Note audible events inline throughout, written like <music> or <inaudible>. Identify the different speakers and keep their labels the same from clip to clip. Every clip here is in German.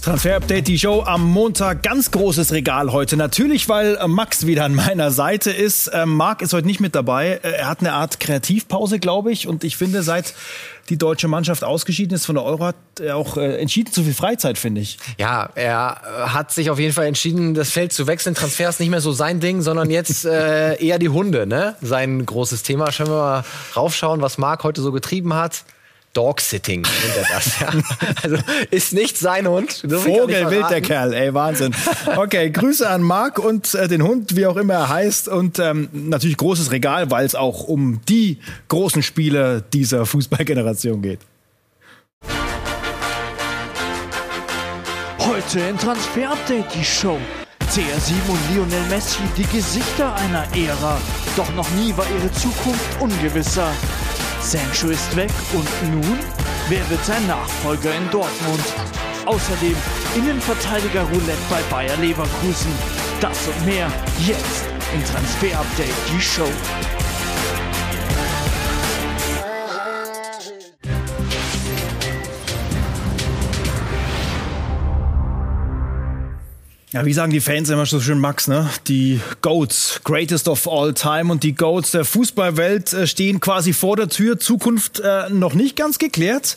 Speaker 1: Transfer-Update, die Show am Montag. Ganz großes Regal heute. Natürlich, weil Max wieder an meiner Seite ist. Ähm, Marc ist heute nicht mit dabei. Äh, er hat eine Art Kreativpause, glaube ich. Und ich finde, seit die deutsche Mannschaft ausgeschieden ist von der Euro, hat er auch äh, entschieden zu viel Freizeit, finde ich.
Speaker 2: Ja, er äh, hat sich auf jeden Fall entschieden, das Feld zu wechseln. Transfer ist nicht mehr so sein Ding, sondern jetzt äh, eher die Hunde, ne? Sein großes Thema. Schauen wir mal raufschauen, was Marc heute so getrieben hat. Dog-Sitting nennt er das. Ja. <laughs> Also ist nicht sein Hund.
Speaker 1: Vogelwild der Kerl, ey, Wahnsinn. Okay, Grüße an Marc und äh, den Hund, wie auch immer er heißt. Und ähm, natürlich großes Regal, weil es auch um die großen Spiele dieser Fußballgeneration geht.
Speaker 3: Heute in Transfer Update die Show. CR7 und Lionel Messi, die Gesichter einer Ära. Doch noch nie war ihre Zukunft ungewisser. Sancho ist weg und nun? Wer wird sein Nachfolger in Dortmund? Außerdem Innenverteidiger Roulette bei Bayer Leverkusen. Das und mehr jetzt in Transfer Update, die Show.
Speaker 1: Ja, wie sagen die Fans immer so schön, Max, ne? Die Goats, greatest of all time und die Goats der Fußballwelt äh, stehen quasi vor der Tür. Zukunft äh, noch nicht ganz geklärt.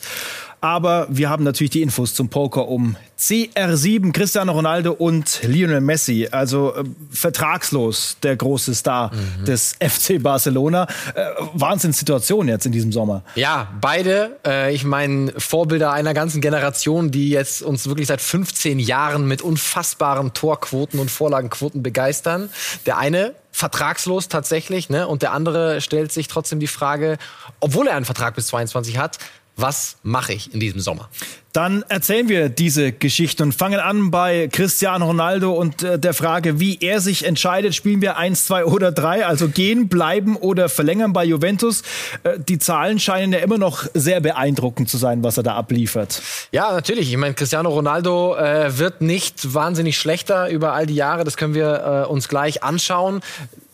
Speaker 1: Aber wir haben natürlich die Infos zum Poker um CR7, Cristiano Ronaldo und Lionel Messi. Also äh, vertragslos der große Star mhm. des FC Barcelona. Äh, Wahnsinnssituation jetzt in diesem Sommer.
Speaker 2: Ja, beide. Äh, ich meine, Vorbilder einer ganzen Generation, die jetzt uns wirklich seit 15 Jahren mit unfassbaren Torquoten und Vorlagenquoten begeistern. Der eine vertragslos tatsächlich, ne? Und der andere stellt sich trotzdem die Frage, obwohl er einen Vertrag bis 22 hat, was mache ich in diesem Sommer?
Speaker 1: Dann erzählen wir diese Geschichte und fangen an bei Cristiano Ronaldo und äh, der Frage, wie er sich entscheidet. Spielen wir eins, zwei oder drei? Also gehen, bleiben oder verlängern bei Juventus. Äh, die Zahlen scheinen ja immer noch sehr beeindruckend zu sein, was er da abliefert.
Speaker 2: Ja, natürlich. Ich meine, Cristiano Ronaldo äh, wird nicht wahnsinnig schlechter über all die Jahre. Das können wir uns gleich anschauen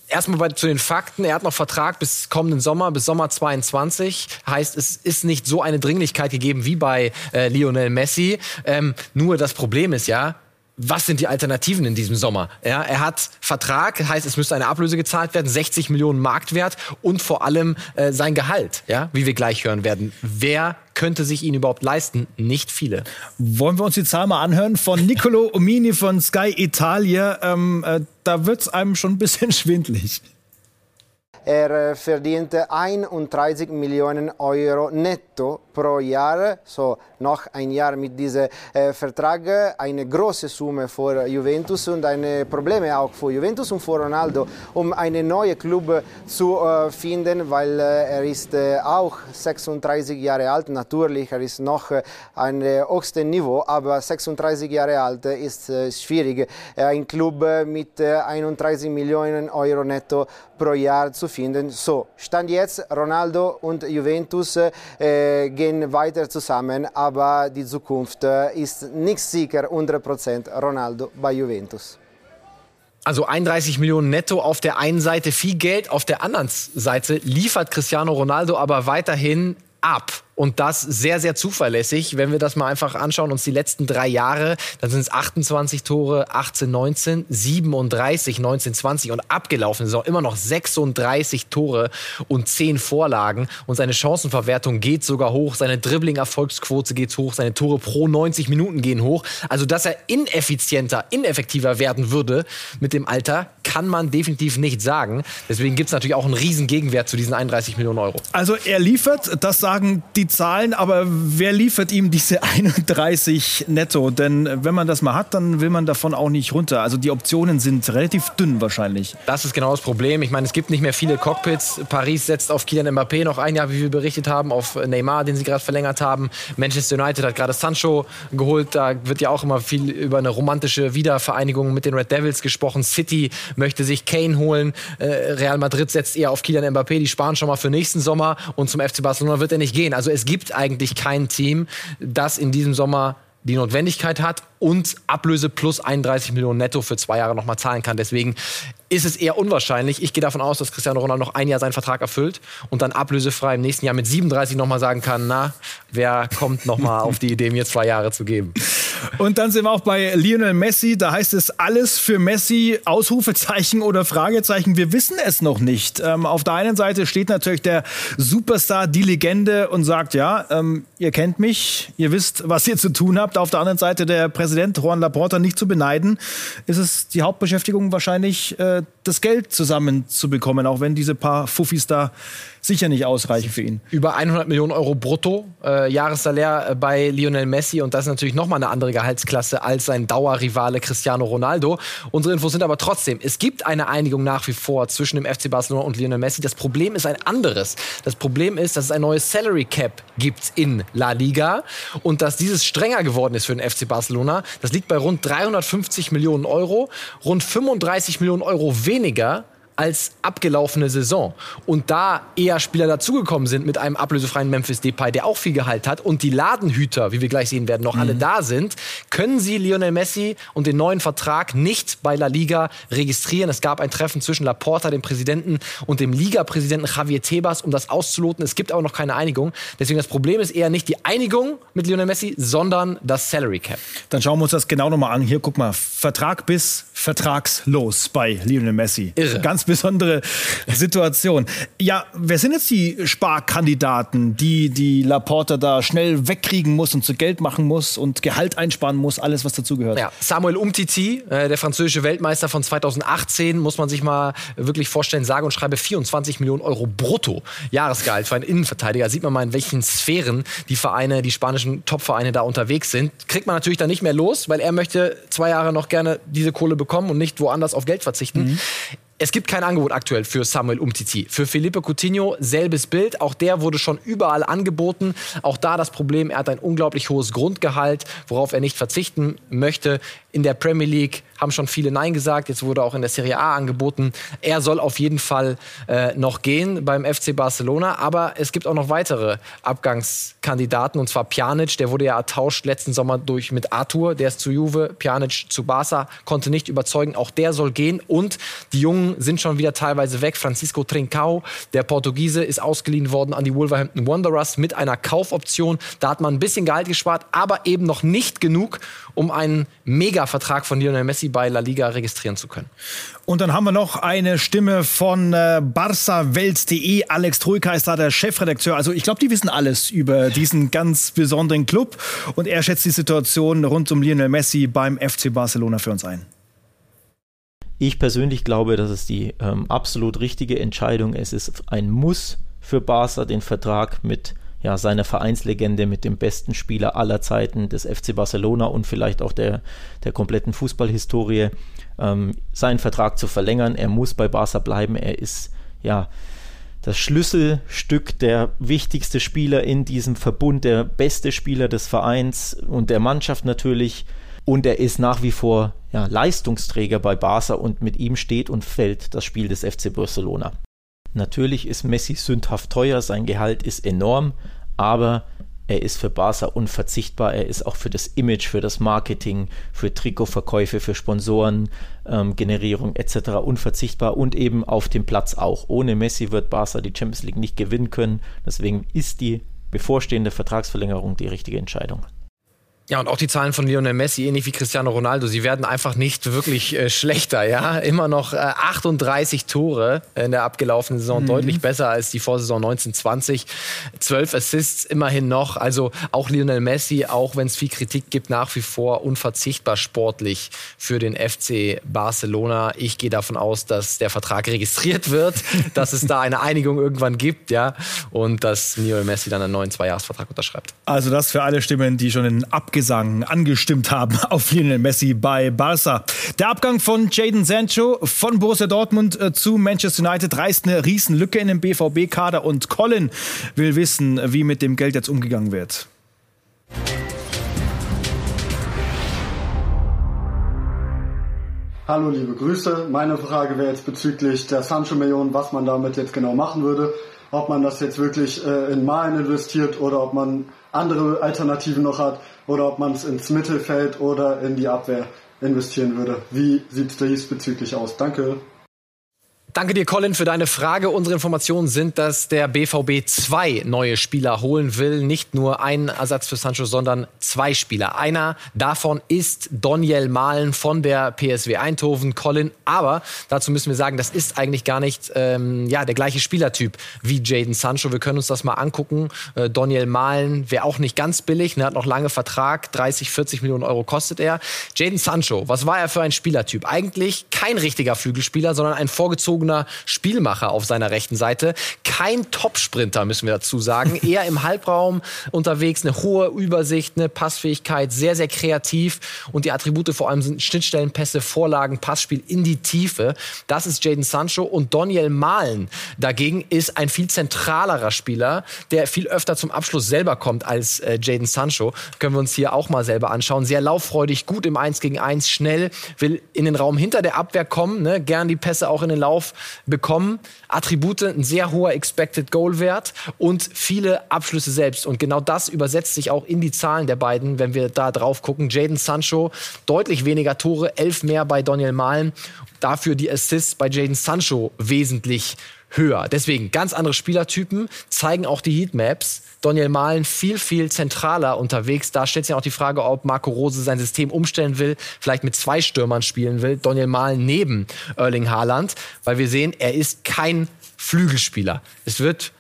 Speaker 2: erstmal bei, zu den Fakten. Er hat noch Vertrag bis kommenden Sommer, bis Sommer 22. Heißt, es ist nicht so eine Dringlichkeit gegeben wie bei äh, Lionel Messi. Ähm, nur das Problem ist ja, was sind die Alternativen in diesem Sommer? Ja, er hat Vertrag, heißt, es müsste eine Ablöse gezahlt werden, 60 Millionen Marktwert und vor allem äh, sein Gehalt, ja, wie wir gleich hören werden. Wer könnte sich ihn überhaupt leisten? Nicht viele.
Speaker 1: Wollen wir uns die Zahl mal anhören von Nicolo <laughs> Omini von Sky Italia? Ähm, äh, da wird's einem schon ein bisschen <laughs> schwindlig.
Speaker 4: Er verdient 31 Millionen Euro netto pro Jahr, so noch ein Jahr mit diesem äh, Vertrag, eine große Summe für Juventus und ein Problem auch für Juventus und für Ronaldo, um einen neuen Club zu äh, finden, weil äh, er ist äh, auch 36 Jahre alt, natürlich, er ist noch äh, ein höchstes Niveau, aber 36 Jahre alt ist äh, schwierig, ein Club mit 31 Millionen Euro netto pro Jahr zu finden. So, Stand jetzt, Ronaldo und Juventus äh, gehen weiter zusammen, aber die Zukunft äh, ist nicht sicher, 100% Ronaldo bei Juventus.
Speaker 2: Also 31 Millionen netto auf der einen Seite viel Geld, auf der anderen Seite liefert Cristiano Ronaldo aber weiterhin ab und das sehr, sehr zuverlässig. Wenn wir das mal einfach anschauen, uns die letzten drei Jahre, dann sind es 28 Tore, 18, 19, 37, 19, 20 und abgelaufen Saison immer noch 36 Tore und 10 Vorlagen. Und seine Chancenverwertung geht sogar hoch, seine Dribbling-Erfolgsquote geht hoch, seine Tore pro 90 Minuten gehen hoch. Also, dass er ineffizienter, ineffektiver werden würde mit dem Alter, kann man definitiv nicht sagen. Deswegen gibt es natürlich auch einen riesen Gegenwert zu diesen 31 Millionen Euro.
Speaker 1: Also er liefert, das sagen die Zahlen, aber wer liefert ihm diese <laughs> 31 netto? Denn wenn man das mal hat, dann will man davon auch nicht runter. Also die Optionen sind relativ dünn wahrscheinlich.
Speaker 2: Das ist genau das Problem. Ich meine, es gibt nicht mehr viele Cockpits. Paris setzt auf Kylian Mbappé noch ein Jahr, wie wir berichtet haben, auf Neymar, den sie gerade verlängert haben. Manchester United hat gerade Sancho geholt. Da wird ja auch immer viel über eine romantische Wiedervereinigung mit den Red Devils gesprochen. City möchte sich Kane holen. Äh, Real Madrid setzt eher auf Kylian Mbappé. Die sparen schon mal für nächsten Sommer. Und zum FC Barcelona wird er nicht gehen. Also es gibt eigentlich kein Team, das in diesem Sommer die Notwendigkeit hat und Ablöse plus 31 Millionen netto für zwei Jahre nochmal zahlen kann. Deswegen ist es eher unwahrscheinlich. Ich gehe davon aus, dass Cristiano Ronaldo noch ein Jahr seinen Vertrag erfüllt und dann ablösefrei im nächsten Jahr mit 37 nochmal sagen kann, na, wer kommt nochmal <laughs> auf die Idee, mir zwei Jahre zu geben?
Speaker 1: Und dann sind wir auch bei Lionel Messi. Da heißt es alles für Messi, Ausrufezeichen oder Fragezeichen. Wir wissen es noch nicht. Ähm, auf der einen Seite steht natürlich der Superstar, die Legende und sagt, ja, ähm, ihr kennt mich, ihr wisst, was ihr zu tun habt. Auf der anderen Seite der Präsident Juan Laporta nicht zu beneiden. Ist es die Hauptbeschäftigung wahrscheinlich, äh, das Geld zusammenzubekommen, auch wenn diese paar Fuffis da sicher nicht ausreichen für ihn.
Speaker 2: Über 100 Millionen Euro brutto äh, Jahressalär äh, bei Lionel Messi und das ist natürlich nochmal eine andere Gehaltsklasse als sein Dauerrivale Cristiano Ronaldo. Unsere Infos sind aber trotzdem, es gibt eine Einigung nach wie vor zwischen dem FC Barcelona und Lionel Messi. Das Problem ist ein anderes. Das Problem ist, dass es ein neues Salary Cap gibt in La Liga und dass dieses strenger geworden ist für den FC Barcelona. Das liegt bei rund 350 Millionen Euro, rund 35 Millionen Euro weniger als abgelaufene Saison. Und da eher Spieler dazugekommen sind mit einem ablösefreien Memphis Depay, der auch viel Gehalt hat, und die Ladenhüter, wie wir gleich sehen werden, noch mhm. alle da sind, können sie Lionel Messi und den neuen Vertrag nicht bei La Liga registrieren. Es gab ein Treffen zwischen Laporta, dem Präsidenten, und dem Liga-Präsidenten Javier Tebas, um das auszuloten. Es gibt aber noch keine Einigung. Deswegen das Problem ist eher nicht die Einigung mit Lionel Messi, sondern das Salary Cap.
Speaker 1: Dann schauen wir uns das genau nochmal an. Hier, guck mal, Vertrag bis vertragslos bei Lionel Messi.
Speaker 2: Irre.
Speaker 1: Ganz besondere Situation. Ja, wer sind jetzt die Sparkandidaten, die die Laporta da schnell wegkriegen muss und zu Geld machen muss und Gehalt einsparen muss, alles was dazugehört?
Speaker 2: Ja, Samuel Umtiti, äh, der französische Weltmeister von 2018, muss man sich mal wirklich vorstellen, sage und schreibe 24 Millionen Euro brutto Jahresgehalt für einen Innenverteidiger. Sieht man mal, in welchen Sphären die Vereine, die spanischen Topvereine da unterwegs sind. Kriegt man natürlich dann nicht mehr los, weil er möchte zwei Jahre noch gerne diese Kohle bekommen und nicht woanders auf Geld verzichten. Mhm. Es gibt kein Angebot aktuell für Samuel Umtiti. Für Felipe Coutinho selbes Bild. Auch der wurde schon überall angeboten. Auch da das Problem, er hat ein unglaublich hohes Grundgehalt, worauf er nicht verzichten möchte. In der Premier League haben schon viele Nein gesagt. Jetzt wurde auch in der Serie A angeboten. Er soll auf jeden Fall äh, noch gehen beim FC Barcelona. Aber es gibt auch noch weitere Abgangskandidaten. Und zwar Pjanic. Der wurde ja ertauscht letzten Sommer durch mit Arthur. Der ist zu Juve. Pjanic zu Barca. Konnte nicht überzeugen. Auch der soll gehen. Und die Jungen sind schon wieder teilweise weg. Francisco Trincao, der Portugiese, ist ausgeliehen worden an die Wolverhampton Wanderers mit einer Kaufoption. Da hat man ein bisschen Gehalt gespart, aber eben noch nicht genug, um einen Mega-Vertrag von Lionel Messi bei La Liga registrieren zu können.
Speaker 1: Und dann haben wir noch eine Stimme von äh, BarcaWelt.de. Alex Troika ist da der Chefredakteur. Also ich glaube, die wissen alles über diesen ganz besonderen Club. Und er schätzt die Situation rund um Lionel Messi beim FC Barcelona für uns ein.
Speaker 5: Ich persönlich glaube, das ist die ähm, absolut richtige Entscheidung. Es ist ein Muss für Barca, den Vertrag mit ja, seiner Vereinslegende, mit dem besten Spieler aller Zeiten des FC Barcelona und vielleicht auch der, der kompletten Fußballhistorie, ähm, seinen Vertrag zu verlängern. Er muss bei Barca bleiben. Er ist ja das Schlüsselstück, der wichtigste Spieler in diesem Verbund, der beste Spieler des Vereins und der Mannschaft natürlich. Und er ist nach wie vor ja, Leistungsträger bei Barca und mit ihm steht und fällt das Spiel des FC Barcelona. Natürlich ist Messi sündhaft teuer, sein Gehalt ist enorm, aber er ist für Barca unverzichtbar. Er ist auch für das Image, für das Marketing, für Trikotverkäufe, für Sponsorengenerierung ähm, etc. unverzichtbar und eben auf dem Platz auch. Ohne Messi wird Barca die Champions League nicht gewinnen können. Deswegen ist die bevorstehende Vertragsverlängerung die richtige Entscheidung.
Speaker 2: Ja, und auch die Zahlen von Lionel Messi, ähnlich wie Cristiano Ronaldo, sie werden einfach nicht wirklich äh, schlechter, ja. Immer noch äh, 38 Tore in der abgelaufenen Saison, mhm. deutlich besser als die Vorsaison 1920. 12 Assists immerhin noch. Also auch Lionel Messi, auch wenn es viel Kritik gibt, nach wie vor unverzichtbar sportlich für den FC Barcelona. Ich gehe davon aus, dass der Vertrag registriert wird, <laughs> dass es da eine Einigung irgendwann gibt, ja. Und dass Lionel Messi dann einen neuen Zweijahresvertrag unterschreibt.
Speaker 1: Also das für alle Stimmen, die schon in Abg Abgesang angestimmt haben <laughs> auf Lionel Messi bei Barca. Der Abgang von Jaden Sancho von Borussia Dortmund äh, zu Manchester United reißt eine Riesenlücke in den BVB-Kader und Colin will wissen, wie mit dem Geld jetzt umgegangen wird.
Speaker 6: Hallo, liebe Grüße. Meine Frage wäre jetzt bezüglich der Sancho-Million, was man damit jetzt genau machen würde. Ob man das jetzt wirklich äh, in Malen investiert oder ob man andere Alternativen noch hat oder ob man es ins Mittelfeld oder in die Abwehr investieren würde. Wie sieht es diesbezüglich aus? Danke.
Speaker 2: Danke dir, Colin, für deine Frage. Unsere Informationen sind, dass der BVB zwei neue Spieler holen will. Nicht nur einen Ersatz für Sancho, sondern zwei Spieler. Einer davon ist Daniel Mahlen von der PSW Eindhoven. Colin, aber dazu müssen wir sagen, das ist eigentlich gar nicht ähm, ja, der gleiche Spielertyp wie Jaden Sancho. Wir können uns das mal angucken. Äh, Daniel Mahlen wäre auch nicht ganz billig. Er hat noch lange Vertrag. 30, 40 Millionen Euro kostet er. Jaden Sancho, was war er für ein Spielertyp? Eigentlich kein richtiger Flügelspieler, sondern ein vorgezogener ausgewogener Spielmacher auf seiner rechten Seite. Kein Top-Sprinter, müssen wir dazu sagen. <laughs> Eher im Halbraum unterwegs, eine hohe Übersicht, eine Passfähigkeit, sehr, sehr kreativ. Und die Attribute vor allem sind Schnittstellenpässe, Vorlagen, Passspiel in die Tiefe. Das ist Jaden Sancho. Und Daniel Mahlen dagegen ist ein viel zentralerer Spieler, der viel öfter zum Abschluss selber kommt als äh, Jaden Sancho. Können wir uns hier auch mal selber anschauen. Sehr lauffreudig, gut im 1 gegen 1, schnell, will in den Raum hinter der Abwehr kommen, ne? gern die Pässe auch in den Lauf bekommen. Attribute, ein sehr hoher Expected Goal Wert und viele Abschlüsse selbst. Und genau das übersetzt sich auch in die Zahlen der beiden, wenn wir da drauf gucken. Jaden Sancho, deutlich weniger Tore, elf mehr bei Daniel Mahlen. Dafür die Assists bei Jaden Sancho wesentlich höher. Deswegen ganz andere Spielertypen, zeigen auch die Heatmaps. Daniel Mahlen viel, viel zentraler unterwegs. Da stellt sich auch die Frage, ob Marco Rose sein System umstellen will, vielleicht mit zwei Stürmern spielen will. Daniel Mahlen neben Erling Haaland, weil wir sehen, er ist kein Flügelspieler. Es wird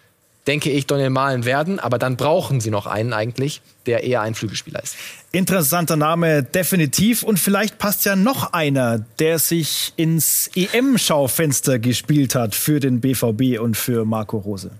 Speaker 2: denke ich, Daniel Mahlen werden. Aber dann brauchen sie noch einen eigentlich, der eher ein Flügelspieler ist.
Speaker 1: Interessanter Name, definitiv. Und vielleicht passt ja noch einer, der sich ins EM-Schaufenster gespielt hat für den BVB und für Marco Rose.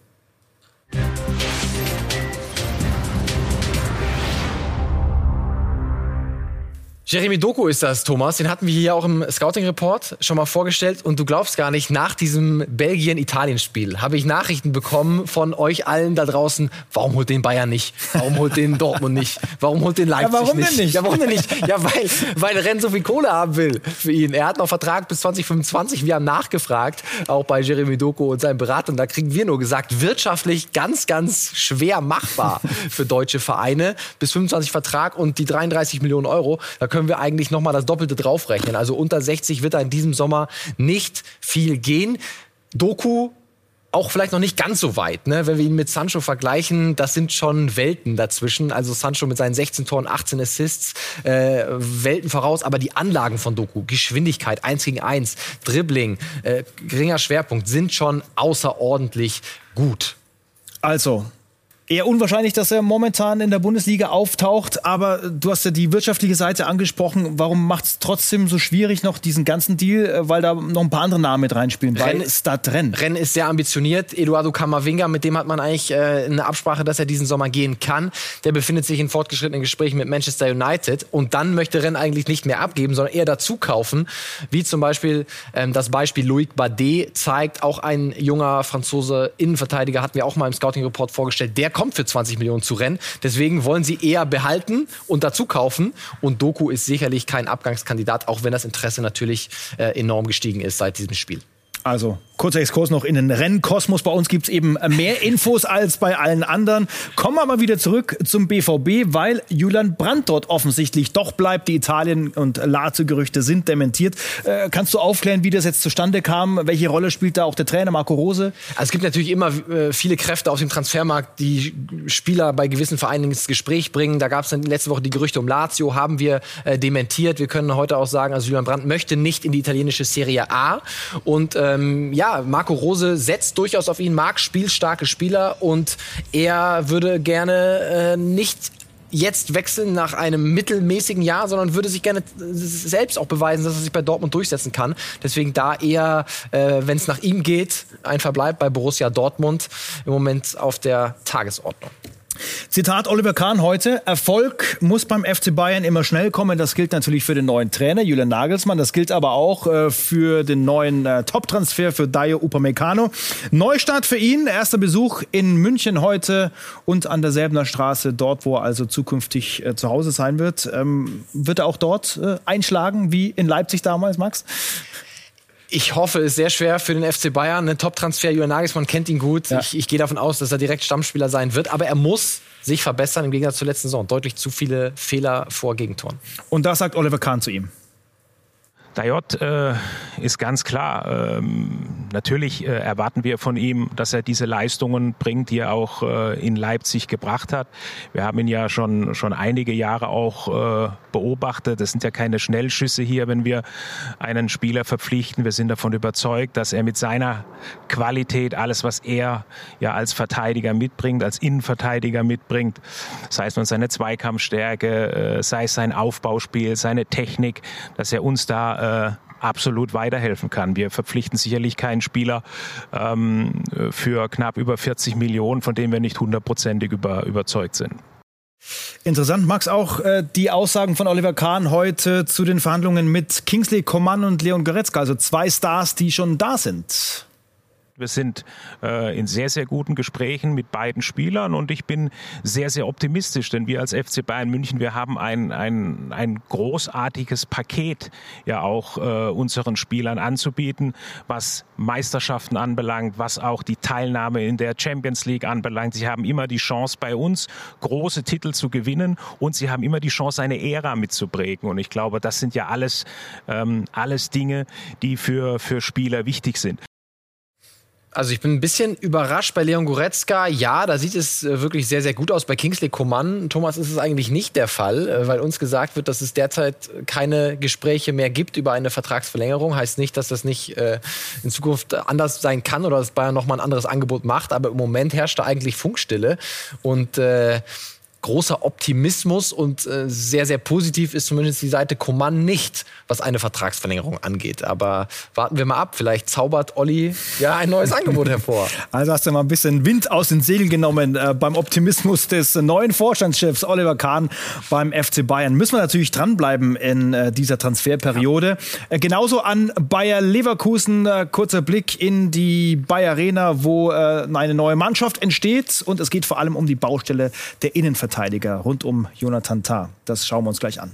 Speaker 2: Jeremy Doku ist das, Thomas. Den hatten wir hier auch im Scouting-Report schon mal vorgestellt. Und du glaubst gar nicht, nach diesem Belgien-Italien-Spiel habe ich Nachrichten bekommen von euch allen da draußen. Warum holt den Bayern nicht? Warum holt den Dortmund nicht? Warum holt den Leipzig
Speaker 1: ja, warum
Speaker 2: nicht?
Speaker 1: Denn nicht?
Speaker 2: Ja, warum denn nicht? Ja, weil, weil Renn so viel Kohle haben will für ihn. Er hat noch Vertrag bis 2025. Wir haben nachgefragt, auch bei Jeremy Doku und seinem Berater. Und da kriegen wir nur gesagt, wirtschaftlich ganz, ganz schwer machbar für deutsche Vereine. Bis 25 Vertrag und die 33 Millionen Euro. Da können wir eigentlich noch mal das Doppelte draufrechnen. Also unter 60 wird da in diesem Sommer nicht viel gehen. Doku auch vielleicht noch nicht ganz so weit, ne? wenn wir ihn mit Sancho vergleichen. Das sind schon Welten dazwischen. Also Sancho mit seinen 16 Toren, 18 Assists, äh, Welten voraus. Aber die Anlagen von Doku, Geschwindigkeit, 1 gegen 1, Dribbling, äh, geringer Schwerpunkt, sind schon außerordentlich gut.
Speaker 1: Also, Eher unwahrscheinlich, dass er momentan in der Bundesliga auftaucht, aber du hast ja die wirtschaftliche Seite angesprochen. Warum macht es trotzdem so schwierig noch diesen ganzen Deal, äh, weil da noch ein paar andere Namen mit reinspielen?
Speaker 2: Renn, weil Start Renn. Renn ist sehr ambitioniert. Eduardo Camavinga, mit dem hat man eigentlich äh, eine Absprache, dass er diesen Sommer gehen kann. Der befindet sich in fortgeschrittenen Gesprächen mit Manchester United und dann möchte Renn eigentlich nicht mehr abgeben, sondern eher dazu kaufen. Wie zum Beispiel ähm, das Beispiel Loic Badet zeigt, auch ein junger Franzose Innenverteidiger hatten wir auch mal im Scouting Report vorgestellt. Der kommt für 20 Millionen zu rennen. Deswegen wollen sie eher behalten und dazu kaufen. Und Doku ist sicherlich kein Abgangskandidat, auch wenn das Interesse natürlich äh, enorm gestiegen ist seit diesem Spiel.
Speaker 1: Also kurzer Exkurs noch in den Rennkosmos. Bei uns gibt's eben mehr Infos als bei allen anderen. Kommen wir mal wieder zurück zum BVB, weil Julian Brandt dort offensichtlich doch bleibt. Die Italien- und Lazio-Gerüchte sind dementiert. Äh, kannst du aufklären, wie das jetzt zustande kam? Welche Rolle spielt da auch der Trainer Marco Rose?
Speaker 2: Also es gibt natürlich immer äh, viele Kräfte auf dem Transfermarkt, die Spieler bei gewissen Vereinen ins Gespräch bringen. Da gab es letzte Woche die Gerüchte um Lazio, haben wir äh, dementiert. Wir können heute auch sagen, also Julian Brandt möchte nicht in die italienische Serie A. Und äh, ähm, ja, Marco Rose setzt durchaus auf ihn, mag spielstarke Spieler und er würde gerne äh, nicht jetzt wechseln nach einem mittelmäßigen Jahr, sondern würde sich gerne selbst auch beweisen, dass er sich bei Dortmund durchsetzen kann. Deswegen da eher, äh, wenn es nach ihm geht, ein Verbleib bei Borussia Dortmund im Moment auf der Tagesordnung.
Speaker 1: Zitat Oliver Kahn heute. Erfolg muss beim FC Bayern immer schnell kommen. Das gilt natürlich für den neuen Trainer Julian Nagelsmann. Das gilt aber auch äh, für den neuen äh, Top-Transfer für Dayo Upamecano. Neustart für ihn. Erster Besuch in München heute und an der Selbener Straße, dort, wo er also zukünftig äh, zu Hause sein wird. Ähm, wird er auch dort einschlagen, wie in Leipzig damals, Max?
Speaker 2: Ich hoffe, es ist sehr schwer für den FC Bayern. Ein Top-Transfer, Julian Nagelsmann kennt ihn gut. Ja. Ich, ich gehe davon aus, dass er direkt Stammspieler sein wird. Aber er muss sich verbessern im Gegensatz zur letzten Saison. Deutlich zu viele Fehler vor Gegentoren.
Speaker 1: Und das sagt Oliver Kahn zu ihm.
Speaker 7: Dayot äh, ist ganz klar. Ähm, natürlich äh, erwarten wir von ihm, dass er diese Leistungen bringt, die er auch äh, in Leipzig gebracht hat. Wir haben ihn ja schon, schon einige Jahre auch äh, beobachtet. Das sind ja keine Schnellschüsse hier, wenn wir einen Spieler verpflichten. Wir sind davon überzeugt, dass er mit seiner Qualität alles, was er ja als Verteidiger mitbringt, als Innenverteidiger mitbringt, sei es nun seine Zweikampfstärke, äh, sei es sein Aufbauspiel, seine Technik, dass er uns da äh, absolut weiterhelfen kann. Wir verpflichten sicherlich keinen Spieler ähm, für knapp über 40 Millionen, von dem wir nicht hundertprozentig über, überzeugt sind.
Speaker 1: Interessant, Max, auch äh, die Aussagen von Oliver Kahn heute zu den Verhandlungen mit Kingsley Coman und Leon Goretzka, also zwei Stars, die schon da sind.
Speaker 7: Wir sind äh, in sehr, sehr guten Gesprächen mit beiden Spielern und ich bin sehr, sehr optimistisch, denn wir als FC Bayern München, wir haben ein, ein, ein großartiges Paket ja auch äh, unseren Spielern anzubieten, was Meisterschaften anbelangt, was auch die Teilnahme in der Champions League anbelangt. Sie haben immer die Chance bei uns, große Titel zu gewinnen und sie haben immer die Chance, eine Ära mitzuprägen. Und ich glaube, das sind ja alles, ähm, alles Dinge, die für, für Spieler wichtig sind.
Speaker 2: Also ich bin ein bisschen überrascht bei Leon Goretzka. Ja, da sieht es äh, wirklich sehr, sehr gut aus. Bei Kingsley Coman, Thomas, ist es eigentlich nicht der Fall, äh, weil uns gesagt wird, dass es derzeit keine Gespräche mehr gibt über eine Vertragsverlängerung. Heißt nicht, dass das nicht äh, in Zukunft anders sein kann oder dass Bayern nochmal ein anderes Angebot macht. Aber im Moment herrscht da eigentlich Funkstille. Und äh, großer Optimismus und äh, sehr, sehr positiv ist zumindest die Seite Coman nicht, was eine Vertragsverlängerung angeht. Aber warten wir mal ab. Vielleicht zaubert Olli ja ein neues <laughs> Angebot hervor.
Speaker 1: Also hast du mal ein bisschen Wind aus den Segeln genommen äh, beim Optimismus des neuen Vorstandschefs Oliver Kahn beim FC Bayern. Müssen wir natürlich dranbleiben in äh, dieser Transferperiode. Ja. Äh, genauso an Bayer Leverkusen. Äh, kurzer Blick in die Bayer Arena, wo äh, eine neue Mannschaft entsteht. Und es geht vor allem um die Baustelle der Innenverteidigung. Innenverteidiger rund um Jonathan Tah. Das schauen wir uns gleich an.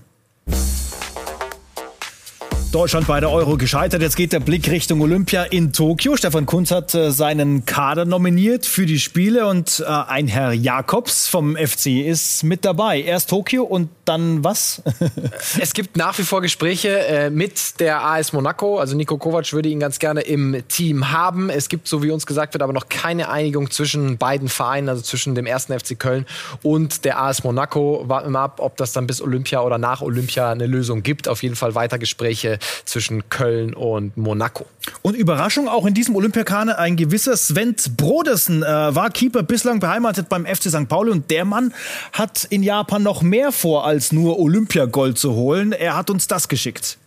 Speaker 1: Deutschland bei der Euro gescheitert. Jetzt geht der Blick Richtung Olympia in Tokio. Stefan Kunz hat äh, seinen Kader nominiert für die Spiele und äh, ein Herr Jakobs vom FC ist mit dabei. Erst Tokio und dann was? <laughs>
Speaker 2: es gibt nach wie vor Gespräche äh, mit der AS Monaco. Also Nico Kovac würde ihn ganz gerne im Team haben. Es gibt, so wie uns gesagt wird, aber noch keine Einigung zwischen beiden Vereinen, also zwischen dem ersten FC Köln und der AS Monaco. Warten wir mal ab, ob das dann bis Olympia oder nach Olympia eine Lösung gibt. Auf jeden Fall weiter Gespräche zwischen Köln und Monaco.
Speaker 1: Und Überraschung auch in diesem Olympiakaner ein gewisser Sven Brodersen äh, war Keeper bislang beheimatet beim FC St. Pauli und der Mann hat in Japan noch mehr vor, als nur Olympiagold zu holen. Er hat uns das geschickt.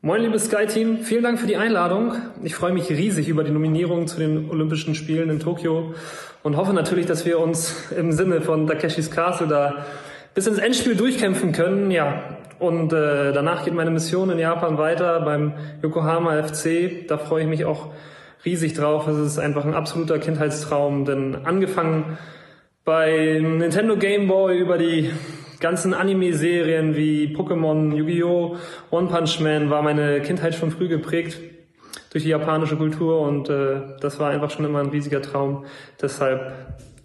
Speaker 8: Moin, liebes Sky-Team. Vielen Dank für die Einladung. Ich freue mich riesig über die Nominierung zu den Olympischen Spielen in Tokio und hoffe natürlich, dass wir uns im Sinne von Takeshis Castle da bis ins Endspiel durchkämpfen können. Ja, und äh, danach geht meine Mission in Japan weiter beim Yokohama FC. Da freue ich mich auch riesig drauf. Es ist einfach ein absoluter Kindheitstraum, denn angefangen bei Nintendo Game Boy über die ganzen Anime-Serien wie Pokémon, Yu-Gi-Oh!, One Punch Man war meine Kindheit schon früh geprägt durch die japanische Kultur und äh, das war einfach schon immer ein riesiger Traum. Deshalb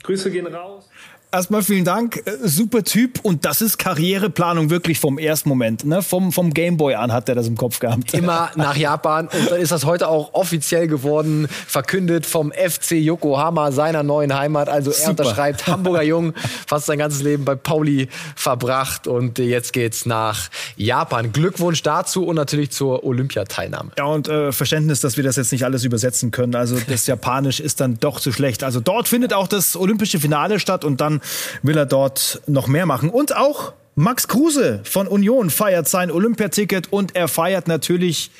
Speaker 8: Grüße gehen raus.
Speaker 1: Erstmal vielen Dank, äh, super Typ und das ist Karriereplanung wirklich vom ersten Moment. Ne? Vom, vom Gameboy an hat er das im Kopf gehabt.
Speaker 2: Immer <laughs> nach Japan und dann ist das heute auch offiziell geworden, verkündet vom FC Yokohama, seiner neuen Heimat. Also er super. unterschreibt <laughs> Hamburger Jung, fast sein ganzes Leben bei Pauli verbracht und jetzt geht's nach Japan. Glückwunsch dazu und natürlich zur Olympiateilnahme.
Speaker 1: Ja und äh, Verständnis, dass wir das jetzt nicht alles übersetzen können. Also das Japanisch ist dann doch zu schlecht. Also dort findet auch das olympische Finale statt und dann will er dort noch mehr machen. Und auch Max Kruse von Union feiert sein Olympiaticket und er feiert natürlich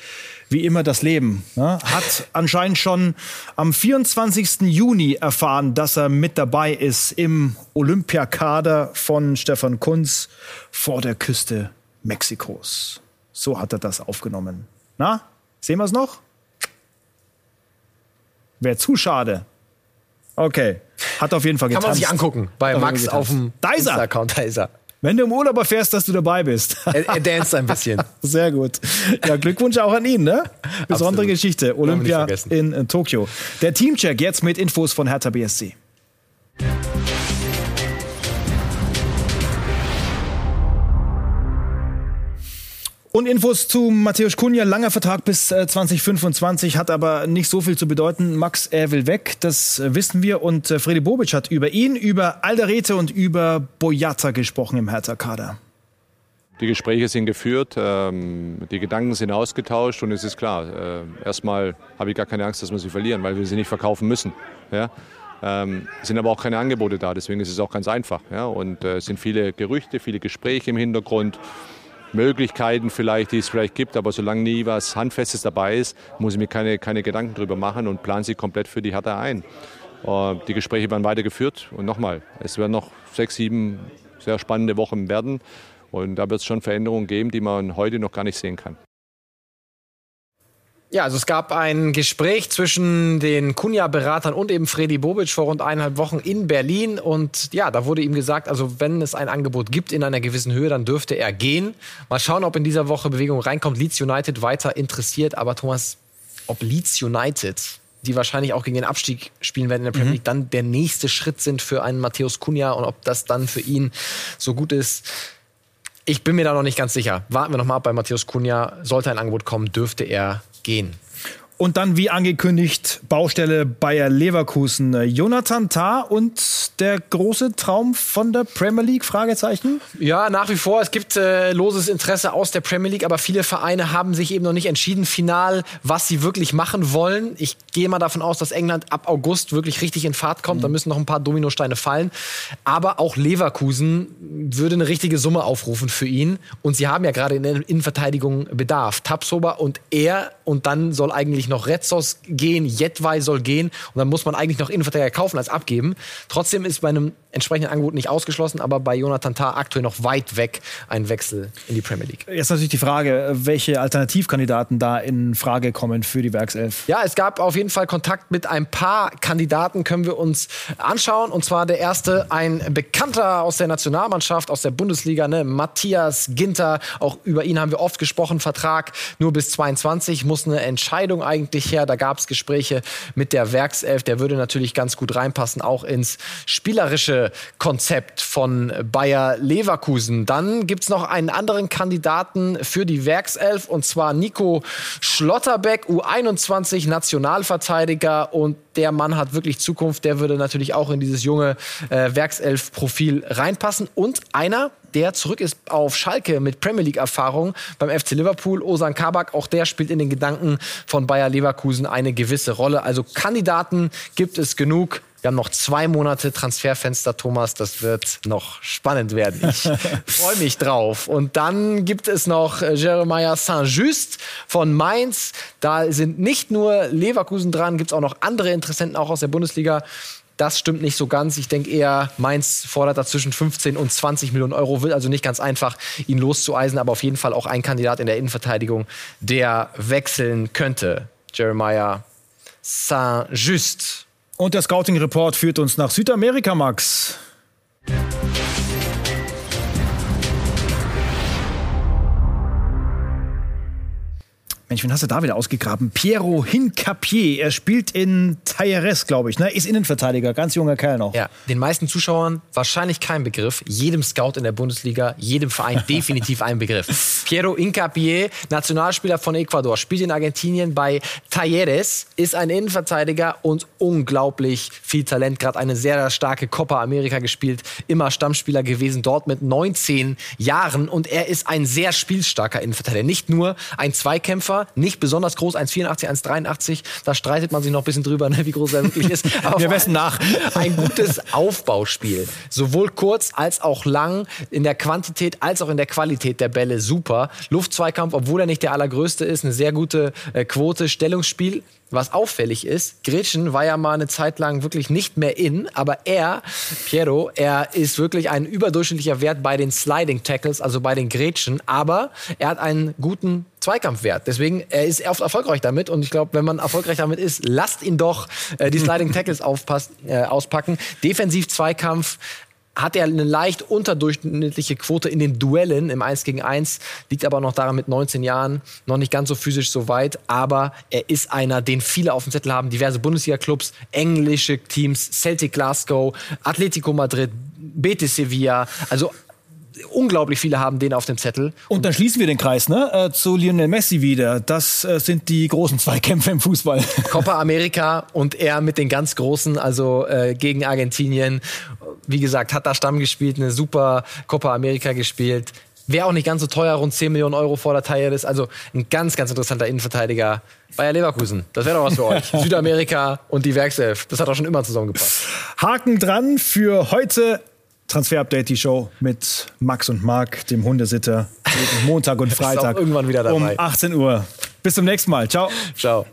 Speaker 1: wie immer das Leben. Ne? Hat anscheinend schon am 24. Juni erfahren, dass er mit dabei ist im Olympiakader von Stefan Kunz vor der Küste Mexikos. So hat er das aufgenommen. Na, sehen wir es noch? Wäre zu schade. Okay. Hat auf jeden Fall getanzt.
Speaker 2: Kann man sich angucken bei Max auf dem Insta-Account. Da
Speaker 1: Wenn du im Urlaub erfährst, dass du dabei bist. <laughs>
Speaker 2: Er, er danst ein bisschen. <laughs>
Speaker 1: Sehr gut. Ja, Glückwunsch auch an ihn, ne? Besondere Geschichte. Olympia in, in Tokio. Der Teamcheck jetzt mit Infos von Hertha BSC. Und Infos zu Matthäus Kunja, langer Vertrag bis 2025, äh, hat aber nicht so viel zu bedeuten. Max, er will weg, das äh, wissen wir. Und äh, Freddy Bobic hat über ihn, über Alderete und über Boyata gesprochen im Hertha-Kader.
Speaker 9: Die Gespräche sind geführt, ähm, die Gedanken sind ausgetauscht und es ist klar, erstmal habe ich gar keine Angst, dass wir sie verlieren, weil wir sie nicht verkaufen müssen. Ja? Ähm, es sind aber auch keine Angebote da, deswegen ist es auch ganz einfach. Ja? Und es sind viele Gerüchte, viele Gespräche im Hintergrund. Möglichkeiten vielleicht, die es vielleicht gibt, aber solange nie was Handfestes dabei ist, muss ich mir keine, keine Gedanken darüber machen und plane sie komplett für die Hertha ein. Äh, die Gespräche werden weitergeführt und nochmal, es werden noch sechs, sieben sehr spannende Wochen werden und da wird es schon Veränderungen geben, die man heute noch gar nicht sehen kann.
Speaker 2: Ja, also es gab ein Gespräch zwischen den Kunja-Beratern und eben Freddy Bobic vor rund eineinhalb Wochen in Berlin. Und ja, da wurde ihm gesagt, also wenn es ein Angebot gibt in einer gewissen Höhe, dann dürfte er gehen. Mal schauen, ob in dieser Woche Bewegung reinkommt. Leeds United weiter interessiert. Aber Thomas, ob Leeds United, die wahrscheinlich auch gegen den Abstieg spielen werden in der Premier mhm. League, dann der nächste Schritt sind für einen Matthäus Kunja und ob das dann für ihn so gut ist. Ich bin mir da noch nicht ganz sicher. Warten wir noch mal ab bei Matthäus Kunja. Sollte ein Angebot kommen, dürfte er gehen.
Speaker 1: Und dann, wie angekündigt, Baustelle Bayer Leverkusen. Jonathan Tah und der große Traum von der Premier League? Fragezeichen?
Speaker 2: Ja, nach wie vor. Es gibt äh, loses Interesse aus der Premier League, aber viele Vereine haben sich eben noch nicht entschieden, final, was sie wirklich machen wollen. Ich gehe mal davon aus, dass England ab August wirklich richtig in Fahrt kommt. Mhm. Da müssen noch ein paar Dominosteine fallen. Aber auch Leverkusen würde eine richtige Summe aufrufen für ihn. Und sie haben ja gerade in der Innenverteidigung Bedarf. Tapsoba und er. Und dann soll eigentlich eigentlich noch Retzos gehen, Jetwei soll gehen und dann muss man eigentlich noch Innenverteidiger kaufen als abgeben. Trotzdem ist bei einem entsprechenden Angebot nicht ausgeschlossen, aber bei Jonathan Tah aktuell noch weit weg ein Wechsel in die Premier League.
Speaker 1: Jetzt natürlich die Frage, welche Alternativkandidaten da in Frage kommen für die Werkself.
Speaker 2: Ja, es gab auf jeden Fall Kontakt mit ein paar Kandidaten, können wir uns anschauen. Und zwar der erste, ein Bekannter aus der Nationalmannschaft, aus der Bundesliga, ne? Matthias Ginter. Auch über ihn haben wir oft gesprochen. Vertrag nur bis 22, muss eine Entscheidung eigentlich her. Da gab es Gespräche mit der Werkself. Der würde natürlich ganz gut reinpassen, auch ins spielerische Konzept von Bayer Leverkusen. Dann gibt es noch einen anderen Kandidaten für die Werkself und zwar Nico Schlotterbeck, U21 Nationalverteidiger und der Mann hat wirklich Zukunft. Der würde natürlich auch in dieses junge äh, Werkself-Profil reinpassen. Und einer, der zurück ist auf Schalke mit Premier League-Erfahrung beim FC Liverpool. Osan Kabak, auch der spielt in den Gedanken von Bayer Leverkusen eine gewisse Rolle. Also Kandidaten gibt es genug. Wir haben noch zwei Monate Transferfenster, Thomas. Das wird noch spannend werden. Ich <laughs> freue mich drauf. Und dann gibt es noch äh, Jeremiah Saint-Just von Mainz. Da sind nicht nur Leverkusen dran, gibt es auch noch andere Interessenten, auch aus der Bundesliga. Das stimmt nicht so ganz. Ich denke eher, Mainz fordert da zwischen 15 und 20 Millionen Euro, will also nicht ganz einfach, ihn loszueisen, aber auf jeden Fall auch ein Kandidat in der Innenverteidigung, der wechseln könnte. Jeremiah Saint-Just.
Speaker 1: Und der Scouting Report führt uns nach Südamerika, Max. Mensch, wen hast du da wieder ausgegraben? Piero Hincapier. Er spielt in Talleres, glaube ich. Ne? Ist Innenverteidiger, ganz junger Kerl noch.
Speaker 2: Ja, den meisten Zuschauern wahrscheinlich kein Begriff. Jedem Scout in der Bundesliga, jedem Verein <laughs> definitiv ein Begriff. Piero Hincapier, Nationalspieler von Ecuador, spielt in Argentinien bei Talleres, ist ein Innenverteidiger und unglaublich viel Talent. Gerade eine sehr starke Copa America gespielt, immer Stammspieler gewesen, dort mit 19 Jahren. Und er ist ein sehr spielstarker Innenverteidiger. Nicht nur ein Zweikämpfer, Läufer, nicht besonders groß, 1,84, 1,83. Da streitet man sich noch ein bisschen drüber, ne, wie groß er wirklich ist. <laughs>
Speaker 1: Aber Wir messen nach. <laughs>
Speaker 2: Ein gutes Aufbauspiel. Sowohl kurz als auch lang, in der Quantität als auch in der Qualität der Bälle super. Luftzweikampf, obwohl er nicht der allergrößte ist, eine sehr gute äh, Quote. Stellungsspiel was auffällig ist, Gretchen war ja mal eine Zeit lang wirklich nicht mehr in, aber er, Piero, er ist wirklich ein überdurchschnittlicher Wert bei den Sliding Tackles, also bei den Gretchen, aber er hat einen guten Zweikampfwert. Deswegen, er ist oft erfolgreich damit und ich glaube, wenn man erfolgreich damit ist, lasst ihn doch äh, die <laughs> Sliding Tackles aufpassen, äh, auspacken. Defensiv Zweikampf, hat er eine leicht unterdurchschnittliche Quote in den Duellen im 1 gegen 1, liegt aber noch daran mit 19 Jahren, noch nicht ganz so physisch so weit, aber er ist einer, den viele auf dem Zettel haben, diverse Bundesliga-Clubs, englische Teams, Celtic Glasgow, Atletico Madrid, Betis Sevilla, also unglaublich viele haben den auf dem Zettel.
Speaker 1: Und dann schließen wir den Kreis ne? Äh, zu Lionel Messi wieder. Das äh, sind die großen Zweikämpfe im Fußball.
Speaker 2: Copa America und er mit den ganz Großen, also äh, gegen Argentinien. Wie gesagt, hat da Stamm gespielt, eine super Copa America gespielt. Wäre auch nicht ganz so teuer, rund 10 Millionen Euro vor der Taille ist. Also ein ganz, ganz interessanter Innenverteidiger. Bayer Leverkusen, das wäre doch was für euch. <laughs> Südamerika und die Werkself, das hat auch schon immer zusammengepasst.
Speaker 1: Haken dran für heute. Transfer Update, die Show mit Max und Marc, dem Hundesitter. Montag und <laughs> Freitag.
Speaker 2: irgendwann wieder dabei.
Speaker 1: Um 18 Uhr. Bis zum nächsten Mal. Ciao.
Speaker 2: Ciao.